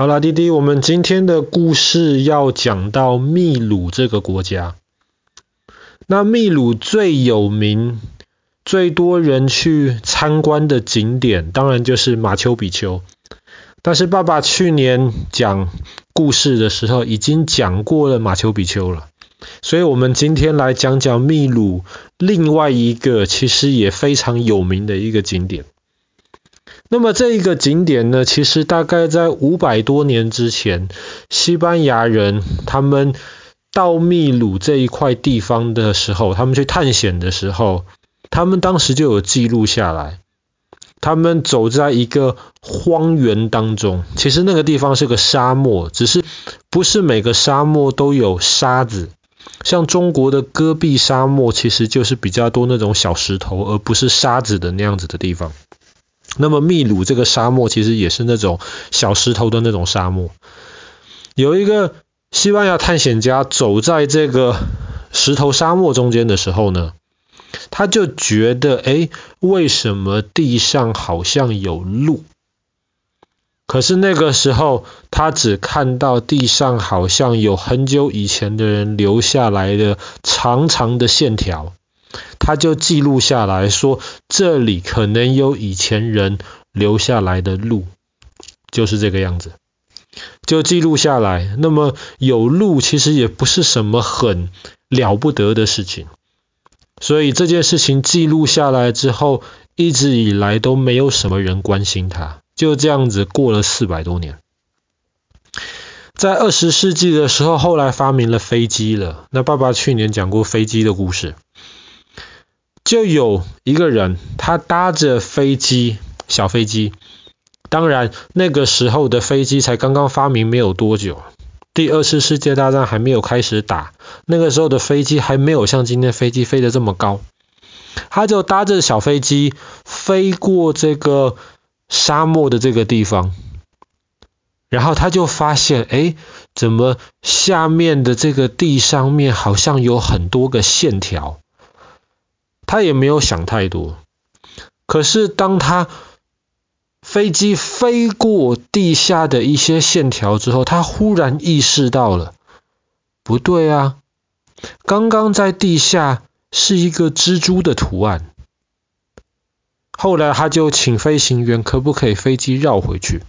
好啦，弟弟，我们今天的故事要讲到秘鲁这个国家。那秘鲁最有名、最多人去参观的景点，当然就是马丘比丘。但是爸爸去年讲故事的时候，已经讲过了马丘比丘了，所以我们今天来讲讲秘鲁另外一个其实也非常有名的一个景点。那么这一个景点呢，其实大概在五百多年之前，西班牙人他们到秘鲁这一块地方的时候，他们去探险的时候，他们当时就有记录下来。他们走在一个荒原当中，其实那个地方是个沙漠，只是不是每个沙漠都有沙子。像中国的戈壁沙漠，其实就是比较多那种小石头，而不是沙子的那样子的地方。那么秘鲁这个沙漠其实也是那种小石头的那种沙漠。有一个西班牙探险家走在这个石头沙漠中间的时候呢，他就觉得，哎，为什么地上好像有路？可是那个时候他只看到地上好像有很久以前的人留下来的长长的线条。他就记录下来说，这里可能有以前人留下来的路，就是这个样子，就记录下来。那么有路其实也不是什么很了不得的事情，所以这件事情记录下来之后，一直以来都没有什么人关心它，就这样子过了四百多年。在二十世纪的时候，后来发明了飞机了。那爸爸去年讲过飞机的故事。就有一个人，他搭着飞机，小飞机。当然，那个时候的飞机才刚刚发明没有多久，第二次世界大战还没有开始打，那个时候的飞机还没有像今天飞机飞得这么高。他就搭着小飞机飞过这个沙漠的这个地方，然后他就发现，哎，怎么下面的这个地上面好像有很多个线条？他也没有想太多，可是当他飞机飞过地下的一些线条之后，他忽然意识到了，不对啊，刚刚在地下是一个蜘蛛的图案。后来他就请飞行员可不可以飞机绕回去，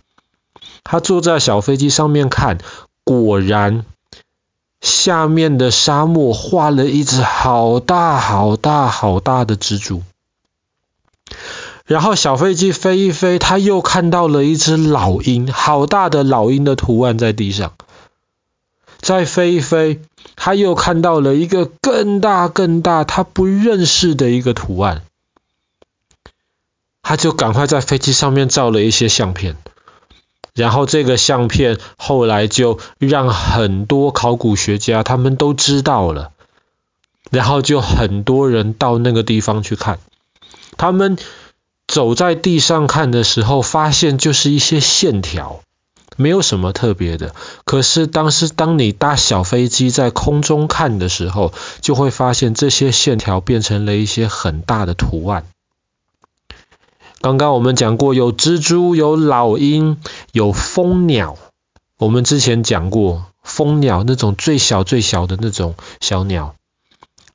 他坐在小飞机上面看，果然。下面的沙漠画了一只好大好大好大的蜘蛛，然后小飞机飞一飞，他又看到了一只老鹰，好大的老鹰的图案在地上。再飞一飞，他又看到了一个更大更大他不认识的一个图案，他就赶快在飞机上面照了一些相片。然后这个相片后来就让很多考古学家他们都知道了，然后就很多人到那个地方去看，他们走在地上看的时候，发现就是一些线条，没有什么特别的。可是当时当你搭小飞机在空中看的时候，就会发现这些线条变成了一些很大的图案。刚刚我们讲过，有蜘蛛，有老鹰，有蜂鸟。我们之前讲过，蜂鸟那种最小最小的那种小鸟。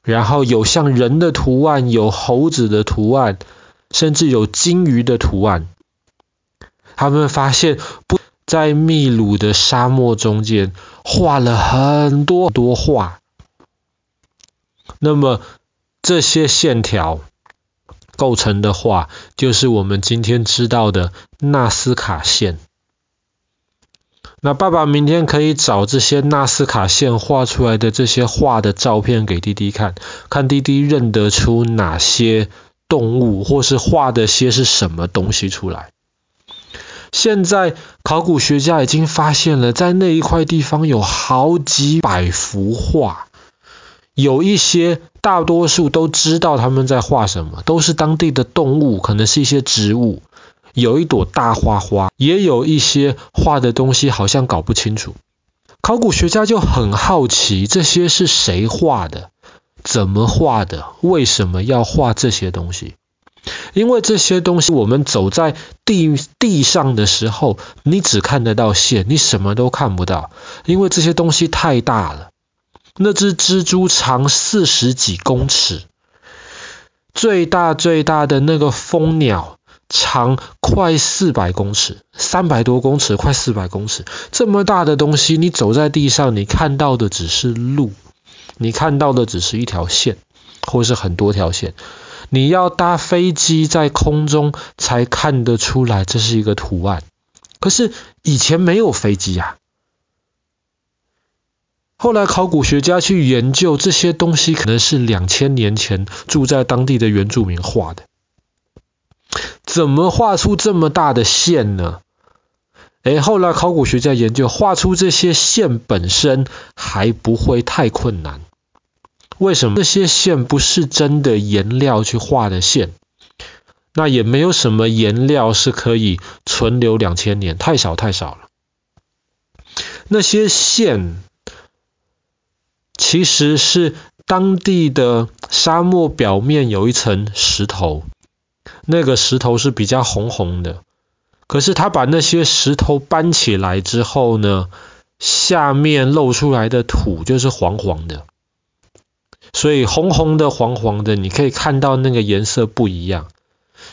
然后有像人的图案，有猴子的图案，甚至有鲸鱼的图案。他们发现，不在秘鲁的沙漠中间画了很多很多画。那么这些线条。构成的画就是我们今天知道的纳斯卡线。那爸爸明天可以找这些纳斯卡线画出来的这些画的照片给弟弟看，看弟弟认得出哪些动物，或是画的些是什么东西出来。现在考古学家已经发现了，在那一块地方有好几百幅画。有一些，大多数都知道他们在画什么，都是当地的动物，可能是一些植物。有一朵大花花，也有一些画的东西好像搞不清楚。考古学家就很好奇，这些是谁画的？怎么画的？为什么要画这些东西？因为这些东西我们走在地地上的时候，你只看得到线，你什么都看不到，因为这些东西太大了。那只蜘蛛长四十几公尺，最大最大的那个蜂鸟长快四百公尺，三百多公尺，快四百公尺，这么大的东西，你走在地上，你看到的只是路，你看到的只是一条线，或是很多条线。你要搭飞机在空中才看得出来这是一个图案，可是以前没有飞机啊。后来考古学家去研究这些东西，可能是两千年前住在当地的原住民画的。怎么画出这么大的线呢？诶，后来考古学家研究，画出这些线本身还不会太困难。为什么这些线不是真的颜料去画的线？那也没有什么颜料是可以存留两千年，太少太少了。那些线其实是当地的沙漠表面有一层石头，那个石头是比较红红的。可是他把那些石头搬起来之后呢，下面露出来的土就是黄黄的。所以红红的、黄黄的，你可以看到那个颜色不一样。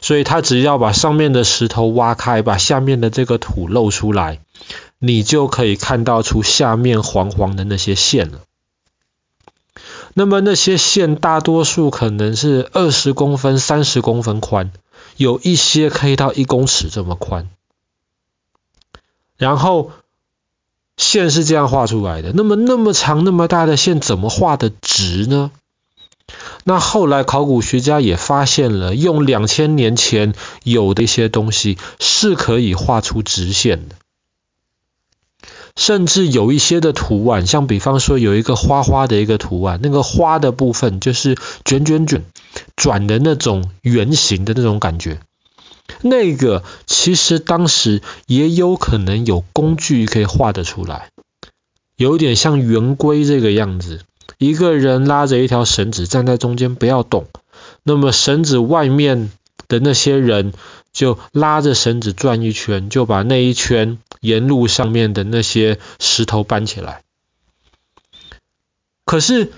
所以他只要把上面的石头挖开，把下面的这个土露出来，你就可以看到出下面黄黄的那些线了。那么那些线大多数可能是二十公分、三十公分宽，有一些可以到一公尺这么宽。然后。线是这样画出来的，那么那么长那么大的线怎么画的直呢？那后来考古学家也发现了，用两千年前有的一些东西是可以画出直线的，甚至有一些的图案，像比方说有一个花花的一个图案，那个花的部分就是卷卷卷转的那种圆形的那种感觉。那个其实当时也有可能有工具可以画得出来，有点像圆规这个样子，一个人拉着一条绳子站在中间不要动，那么绳子外面的那些人就拉着绳子转一圈，就把那一圈沿路上面的那些石头搬起来。可是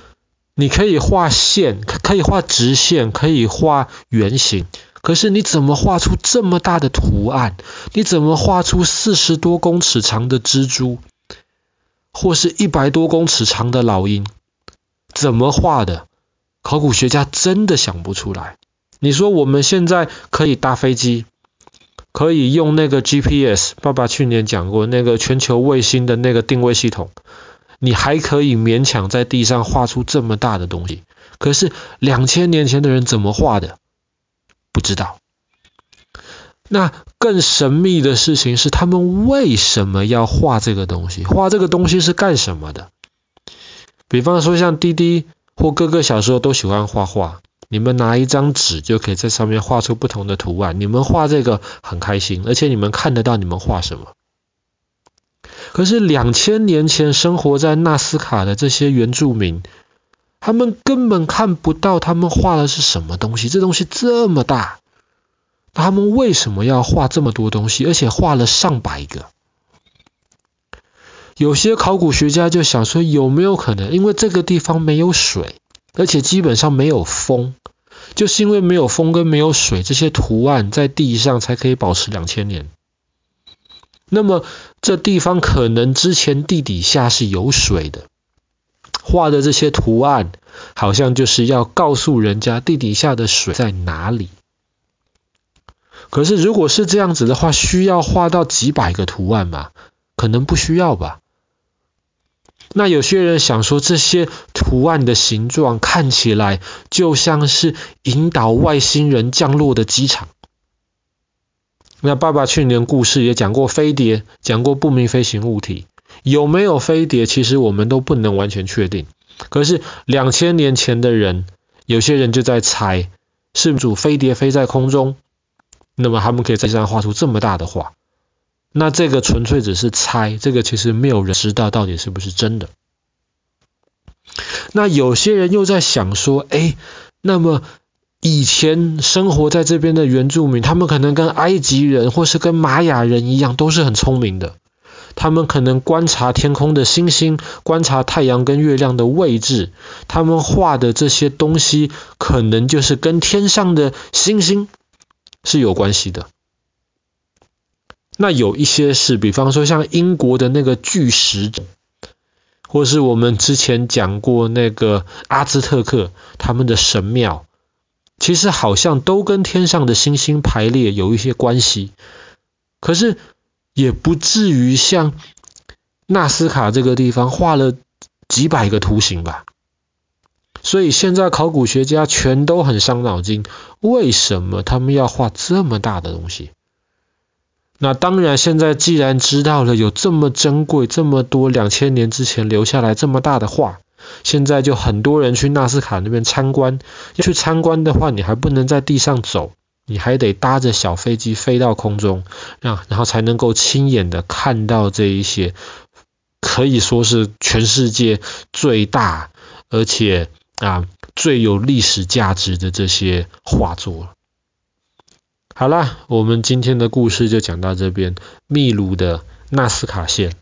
你可以画线，可以画直线，可以画圆形。可是你怎么画出这么大的图案？你怎么画出四十多公尺长的蜘蛛，或是一百多公尺长的老鹰？怎么画的？考古学家真的想不出来。你说我们现在可以搭飞机，可以用那个 GPS，爸爸去年讲过那个全球卫星的那个定位系统，你还可以勉强在地上画出这么大的东西。可是两千年前的人怎么画的？不知道。那更神秘的事情是，他们为什么要画这个东西？画这个东西是干什么的？比方说，像滴滴或哥哥小时候都喜欢画画，你们拿一张纸就可以在上面画出不同的图案。你们画这个很开心，而且你们看得到你们画什么。可是两千年前生活在纳斯卡的这些原住民。他们根本看不到他们画的是什么东西，这东西这么大，他们为什么要画这么多东西，而且画了上百个？有些考古学家就想说，有没有可能，因为这个地方没有水，而且基本上没有风，就是因为没有风跟没有水，这些图案在地上才可以保持两千年。那么这地方可能之前地底下是有水的。画的这些图案，好像就是要告诉人家地底下的水在哪里。可是如果是这样子的话，需要画到几百个图案吗？可能不需要吧。那有些人想说，这些图案的形状看起来就像是引导外星人降落的机场。那爸爸去年故事也讲过飞碟，讲过不明飞行物体。有没有飞碟？其实我们都不能完全确定。可是两千年前的人，有些人就在猜，是不是飞碟飞在空中？那么他们可以在地上画出这么大的画。那这个纯粹只是猜，这个其实没有人知道到底是不是真的。那有些人又在想说，哎，那么以前生活在这边的原住民，他们可能跟埃及人或是跟玛雅人一样，都是很聪明的。他们可能观察天空的星星，观察太阳跟月亮的位置，他们画的这些东西，可能就是跟天上的星星是有关系的。那有一些是，比方说像英国的那个巨石，或是我们之前讲过那个阿兹特克他们的神庙。其实好像都跟天上的星星排列有一些关系，可是也不至于像纳斯卡这个地方画了几百个图形吧。所以现在考古学家全都很伤脑筋，为什么他们要画这么大的东西？那当然，现在既然知道了有这么珍贵、这么多两千年之前留下来这么大的画。现在就很多人去纳斯卡那边参观，要去参观的话，你还不能在地上走，你还得搭着小飞机飞到空中，让然后才能够亲眼的看到这一些可以说是全世界最大而且啊最有历史价值的这些画作。好啦，我们今天的故事就讲到这边，秘鲁的纳斯卡县。